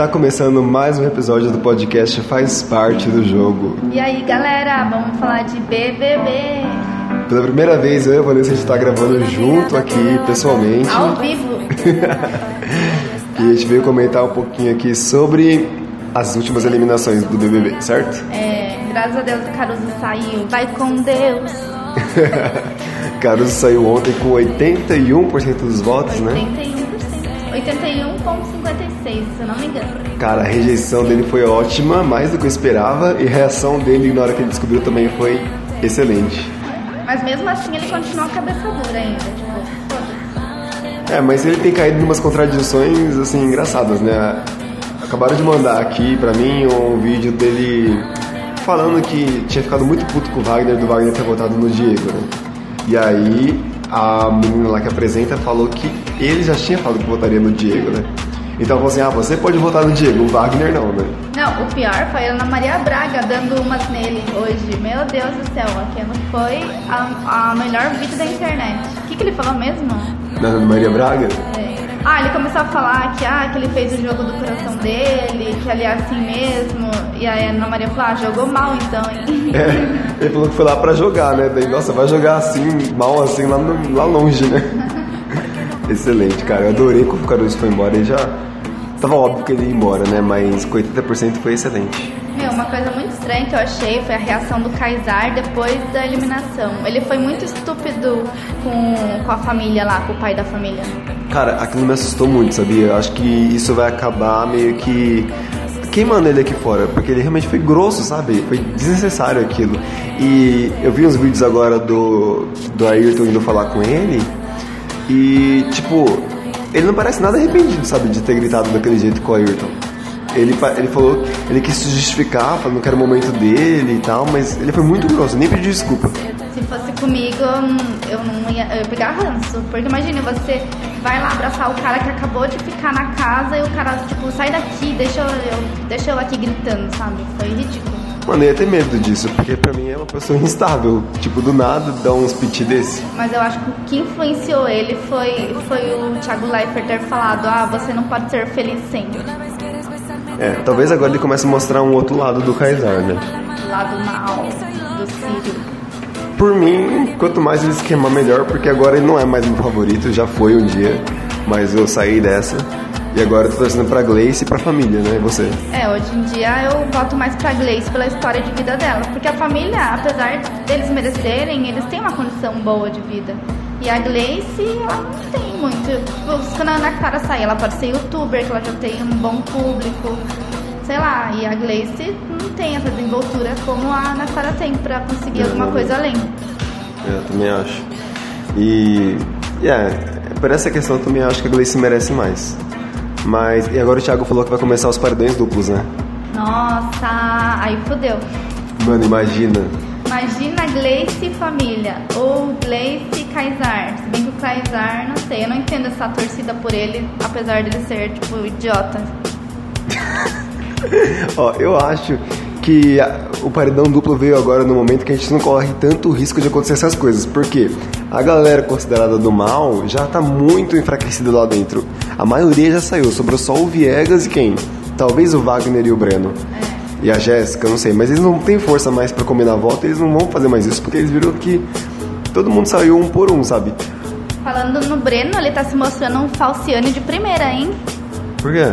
Tá começando mais um episódio do podcast Faz Parte do Jogo. E aí, galera, vamos falar de BBB. Pela primeira vez, eu e a Vanessa, a gente tá gravando junto aqui, pessoalmente. Ao vivo. e a gente veio comentar um pouquinho aqui sobre as últimas eliminações do BBB, certo? É, graças a Deus o Caruso saiu. Vai com Deus. Caruso saiu ontem com 81% dos votos, 81%. né? 81,56, se eu não me engano. Cara, a rejeição dele foi ótima, mais do que eu esperava, e a reação dele na hora que ele descobriu também foi excelente. Mas mesmo assim ele continua cabeça dura ainda, tipo. É, mas ele tem caído em umas contradições, assim, engraçadas, né? Acabaram de mandar aqui pra mim um vídeo dele falando que tinha ficado muito puto com o Wagner, do Wagner ter votado no Diego, né? E aí a menina lá que apresenta falou que ele já tinha falado que votaria no Diego, né? Então falou assim, ah, você pode votar no Diego, o Wagner não, né? Não, o pior foi a Ana Maria Braga dando umas nele hoje. Meu Deus do céu, aquilo foi a, a melhor vídeo da internet. O que, que ele falou mesmo? Na Ana Maria Braga? É. Ah, ele começou a falar que, ah, que ele fez o jogo do coração dele, que ali é assim mesmo. E aí a Ana Maria falou, ah, jogou mal então, hein? É, ele falou que foi lá pra jogar, né? Daí, nossa, vai jogar assim, mal assim, lá, no- lá longe, né? Excelente, cara. Eu adorei quando o Caruso foi embora. Ele já. Tava óbvio que ele ia embora, né? Mas com 80% foi excelente. Meu, uma coisa muito estranha que eu achei foi a reação do Kaysar depois da eliminação. Ele foi muito estúpido com, com a família lá, com o pai da família. Cara, aquilo me assustou muito, sabia? Eu acho que isso vai acabar meio que queimando ele aqui fora, porque ele realmente foi grosso, sabe? Foi desnecessário aquilo. E eu vi uns vídeos agora do, do Ayrton indo falar com ele, e tipo, ele não parece nada arrependido, sabe, de ter gritado daquele jeito com o Ayrton. Ele, ele falou, ele quis se justificar, falando que era o momento dele e tal, mas ele foi muito grosso, nem pediu desculpa. Se fosse comigo, eu não ia, eu ia pegar ranço. Porque imagina, você vai lá abraçar o cara que acabou de ficar na casa e o cara, tipo, sai daqui, deixa eu, deixa eu aqui gritando, sabe? Foi ridículo. Mano, eu ia ter medo disso, porque pra mim é uma pessoa instável. Tipo, do nada dá uns piti desse. Mas eu acho que o que influenciou ele foi, foi o Thiago Leifert ter falado, ah, você não pode ser feliz sempre. É, talvez agora ele comece a mostrar um outro lado do Kaysar, né? Do lado mal do Sírio. Por mim, quanto mais ele se queimar, melhor, porque agora ele não é mais meu favorito, já foi um dia, mas eu saí dessa. E agora eu tô torcendo pra Gleice e pra família, né? E você? É, hoje em dia eu voto mais pra Gleice pela história de vida dela. Porque a família, apesar deles merecerem, eles têm uma condição boa de vida. E a Gleice, ela não tem muito. Quando a Ana Clara sair, ela pode ser youtuber, que ela já tem um bom público. Sei lá, e a Gleice não tem essa desenvoltura como a Ana Clara tem pra conseguir alguma coisa além. É, Eu também acho. E, e é, por essa questão eu também acho que a Gleice merece mais. Mas, e agora o Thiago falou que vai começar os paredões duplos, né? Nossa, aí fodeu. Mano, imagina. Imagina Gleice e família, ou Gleice e Kaysar. Se bem que o Kaysar, não sei, eu não entendo essa torcida por ele, apesar dele ser, tipo, idiota. Ó, eu acho que o paredão duplo veio agora no momento que a gente não corre tanto risco de acontecer essas coisas. Porque a galera considerada do mal já tá muito enfraquecida lá dentro. A maioria já saiu, sobrou só o Viegas e quem? Talvez o Wagner e o Breno. E a Jéssica, não sei, mas eles não têm força mais pra combinar voto, eles não vão fazer mais isso, porque eles viram que todo mundo saiu um por um, sabe? Falando no Breno, ele tá se mostrando um falciane de primeira, hein? Por quê?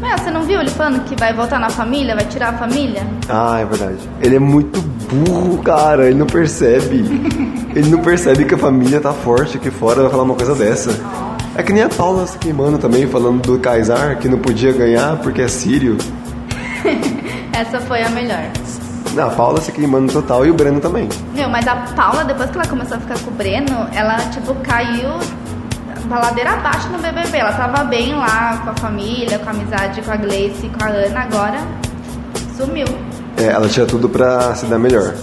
Meu, você não viu ele falando que vai voltar na família, vai tirar a família? Ah, é verdade. Ele é muito burro, cara. Ele não percebe. ele não percebe que a família tá forte aqui fora vai falar uma coisa dessa. É que nem a Paula se queimando também, falando do Kaysar, que não podia ganhar porque é sírio. Essa foi a melhor. Não, a Paula se queimando total e o Breno também. Meu, mas a Paula, depois que ela começou a ficar com o Breno, ela, tipo, caiu pra ladeira abaixo no BBB. Ela tava bem lá com a família, com a amizade com a Gleice e com a Ana, agora sumiu. É, ela tinha tudo pra se dar melhor.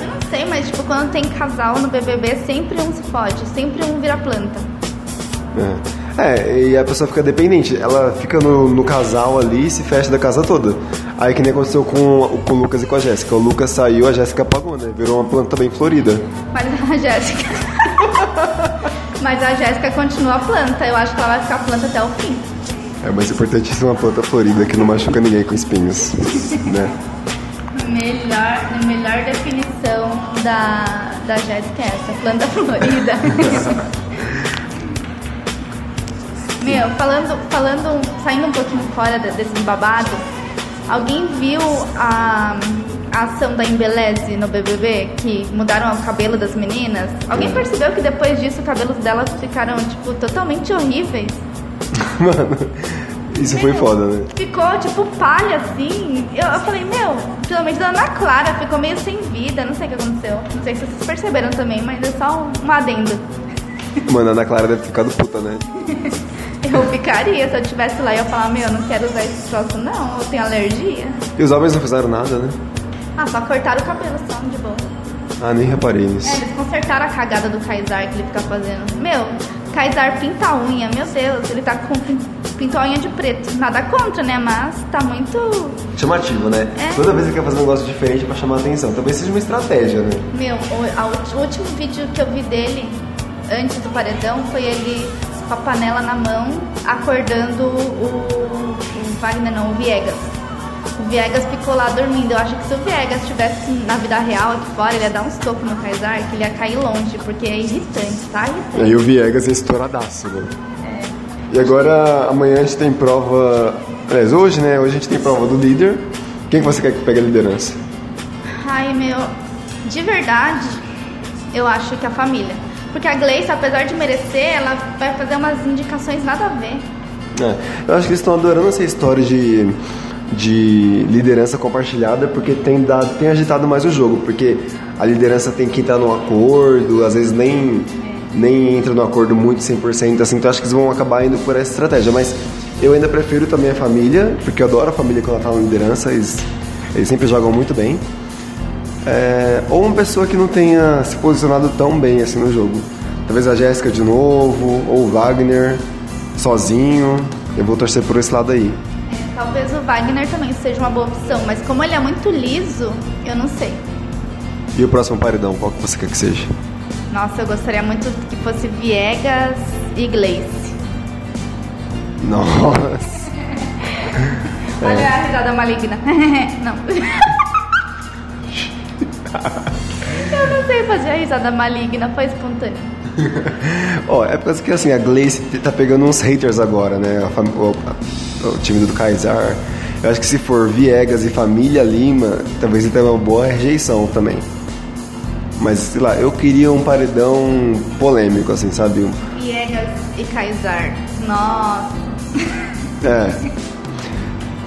Eu não sei, mas, tipo, quando tem casal no BBB, sempre um se fode, sempre um vira planta. É. É, e a pessoa fica dependente. Ela fica no, no casal ali e se fecha da casa toda. Aí que nem aconteceu com, com o Lucas e com a Jéssica. O Lucas saiu, a Jéssica apagou, né? Virou uma planta bem florida. Mas a Jéssica. Mas a Jéssica continua planta. Eu acho que ela vai ficar planta até o fim. É mais importantíssima uma planta florida que não machuca ninguém com espinhos, né? Melhor, melhor definição da, da Jéssica é essa, planta florida. Meu, falando, falando, saindo um pouquinho fora de- desses babados, alguém viu a, a ação da Embeleze no BBB, que mudaram o cabelo das meninas? Alguém percebeu que depois disso os cabelos delas ficaram, tipo, totalmente horríveis? Mano, isso foi foda, né? Ficou tipo palha assim. Eu, eu falei, meu, principalmente da Ana Clara, ficou meio sem vida, não sei o que aconteceu. Não sei se vocês perceberam também, mas é só um adendo. Mano, a Ana Clara deve ter ficado puta, né? Eu ficaria, se eu estivesse lá e eu falar, meu, não quero usar esse troço não, eu tenho alergia. E os homens não fizeram nada, né? Ah, só cortaram o cabelo só, de boa. Ah, nem reparei É, nisso. eles consertaram a cagada do Kaysar que ele fica fazendo. Meu, Kaysar pinta a unha, meu Deus, ele tá com pin- pintou a unha de preto. Nada contra, né? Mas tá muito. Chamativo, né? É. Toda vez ele quer fazer um negócio diferente pra chamar a atenção. Talvez seja uma estratégia, né? Meu, o, a o último vídeo que eu vi dele, antes do paredão, foi ele com a panela na mão, acordando o, o Wagner, não, o Viegas. O Viegas ficou lá dormindo. Eu acho que se o Viegas estivesse na vida real aqui fora, ele ia dar uns tocos no Kaysar, que ele ia cair longe, porque é irritante, tá irritante. Aí o Viegas é estouradaço, né? E agora, amanhã a gente tem prova... Aliás, hoje, né? Hoje a gente tem prova do líder. Quem que você quer que pegue a liderança? Ai, meu, de verdade, eu acho que a família. Porque a Gleice, apesar de merecer, ela vai fazer umas indicações nada a ver. É, eu acho que eles estão adorando essa história de, de liderança compartilhada porque tem, dado, tem agitado mais o jogo. Porque a liderança tem que estar num acordo, às vezes nem, nem entra no acordo muito 100%. Assim, então acho que eles vão acabar indo por essa estratégia. Mas eu ainda prefiro também a família, porque eu adoro a família quando ela está na liderança. Eles, eles sempre jogam muito bem. É, ou uma pessoa que não tenha se posicionado tão bem assim no jogo. Talvez a Jéssica de novo, ou o Wagner sozinho. Eu vou torcer por esse lado aí. É, talvez o Wagner também seja uma boa opção, mas como ele é muito liso, eu não sei. E o próximo paredão, qual que você quer que seja? Nossa, eu gostaria muito que fosse Viegas e Gleice. Nossa. Olha a risada maligna. não. eu não sei fazer a risada maligna, foi espontâneo. Ó, é por causa que assim, a Gleice tá pegando uns haters agora, né? O, o time do Kaysar. Eu acho que se for Viegas e Família Lima, talvez ele tenha uma boa rejeição também. Mas, sei lá, eu queria um paredão polêmico, assim, sabe? Viegas e Kaysar. Nossa. É.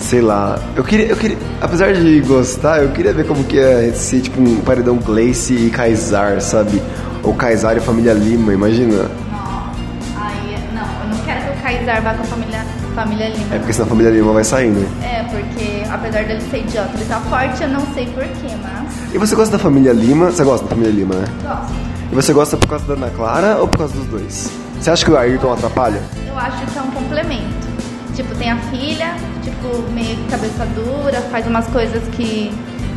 Sei lá. Eu queria, eu queria. Apesar de gostar, eu queria ver como que é ser tipo um paredão Gleice e Kaysar, sabe? Ou Kaysar e Família Lima, imagina. Não. Aí, não, eu não quero que o Kaysar vá com a família, família Lima. É porque senão a Família Lima vai sair, né? É, porque apesar dele ser idiota, ele tá forte, eu não sei porquê, mas E você gosta da Família Lima? Você gosta da Família Lima, né? gosto. E você gosta por causa da Ana Clara ou por causa dos dois? Você acha que o Ayrton atrapalha? Eu acho que é um complemento. Tipo, tem a filha, tipo, meio que cabeça dura, faz umas coisas que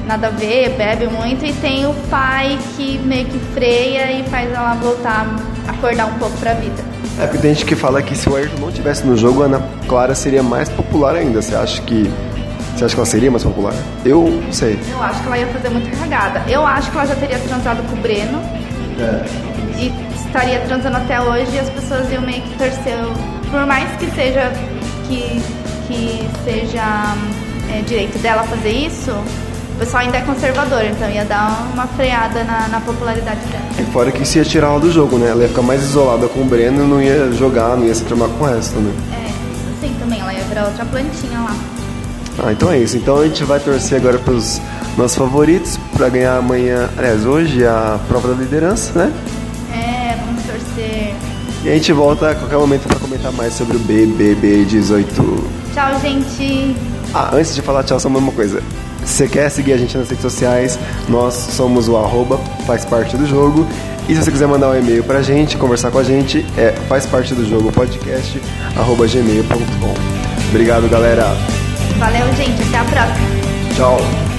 nada a ver, bebe muito, e tem o pai que meio que freia e faz ela voltar, acordar um pouco pra vida. É porque tem gente que fala que se o Ayrton não tivesse no jogo, a Ana Clara seria mais popular ainda. Você acha que. Você acha que ela seria mais popular? Eu não sei. Eu acho que ela ia fazer muita cagada. Eu acho que ela já teria transado com o Breno e estaria transando até hoje e as pessoas iam meio que torcer. Por mais que seja que, que seja é, direito dela fazer isso, o pessoal ainda é conservador, então ia dar uma freada na, na popularidade dela. E fora que isso ia tirar ela do jogo, né? Ela ia ficar mais isolada com o Breno, não ia jogar, não ia se tramar com o resto, né? É, assim também, ela ia virar outra plantinha lá. Ah, então é isso. Então a gente vai torcer agora pros nossos favoritos pra ganhar amanhã, aliás, hoje a prova da liderança, né? É, vamos torcer. E a gente volta a qualquer momento comentar mais sobre o BBB18. Tchau, gente! Ah, antes de falar tchau, só uma coisa. Se você quer seguir a gente nas redes sociais, nós somos o arroba, faz parte do jogo. E se você quiser mandar um e-mail pra gente, conversar com a gente, é faz parte do jogo podcast, arroba gmail.com. Obrigado, galera. Valeu, gente, até a próxima! Tchau.